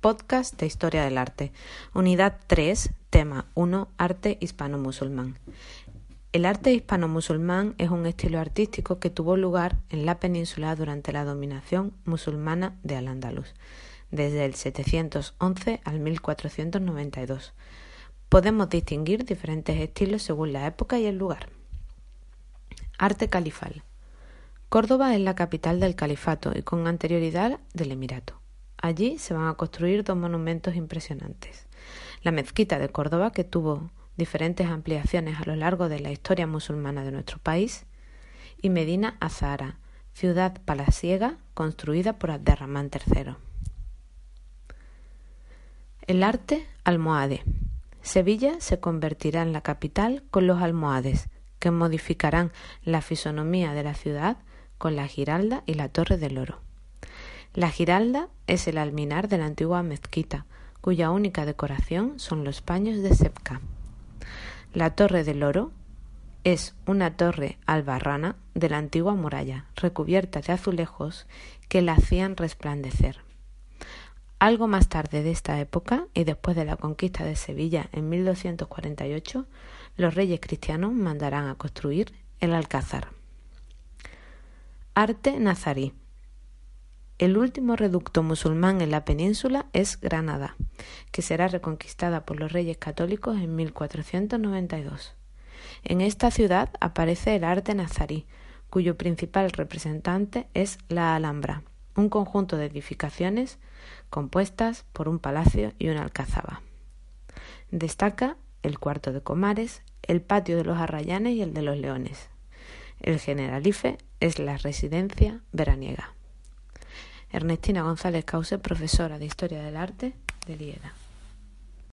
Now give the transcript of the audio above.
podcast de Historia del Arte. Unidad 3, tema 1, Arte hispano-musulmán. El arte hispano-musulmán es un estilo artístico que tuvo lugar en la península durante la dominación musulmana de Al-Ándalus, desde el 711 al 1492. Podemos distinguir diferentes estilos según la época y el lugar. Arte califal. Córdoba es la capital del califato y con anterioridad del emirato. Allí se van a construir dos monumentos impresionantes. La mezquita de Córdoba, que tuvo diferentes ampliaciones a lo largo de la historia musulmana de nuestro país, y Medina Azahara, ciudad palaciega construida por Abderramán III. El arte almohade. Sevilla se convertirá en la capital con los almohades, que modificarán la fisonomía de la ciudad con la Giralda y la Torre del Oro. La Giralda es el alminar de la antigua mezquita, cuya única decoración son los paños de Sepka. La Torre del Oro es una torre albarrana de la antigua muralla, recubierta de azulejos que la hacían resplandecer. Algo más tarde de esta época, y después de la conquista de Sevilla en 1248, los reyes cristianos mandarán a construir el Alcázar. Arte nazarí. El último reducto musulmán en la península es Granada, que será reconquistada por los reyes católicos en 1492. En esta ciudad aparece el arte nazarí, cuyo principal representante es la Alhambra, un conjunto de edificaciones compuestas por un palacio y una alcazaba. Destaca el cuarto de Comares, el patio de los Arrayanes y el de los Leones. El Generalife es la residencia veraniega. Ernestina González Cause, profesora de Historia del Arte de Lieda.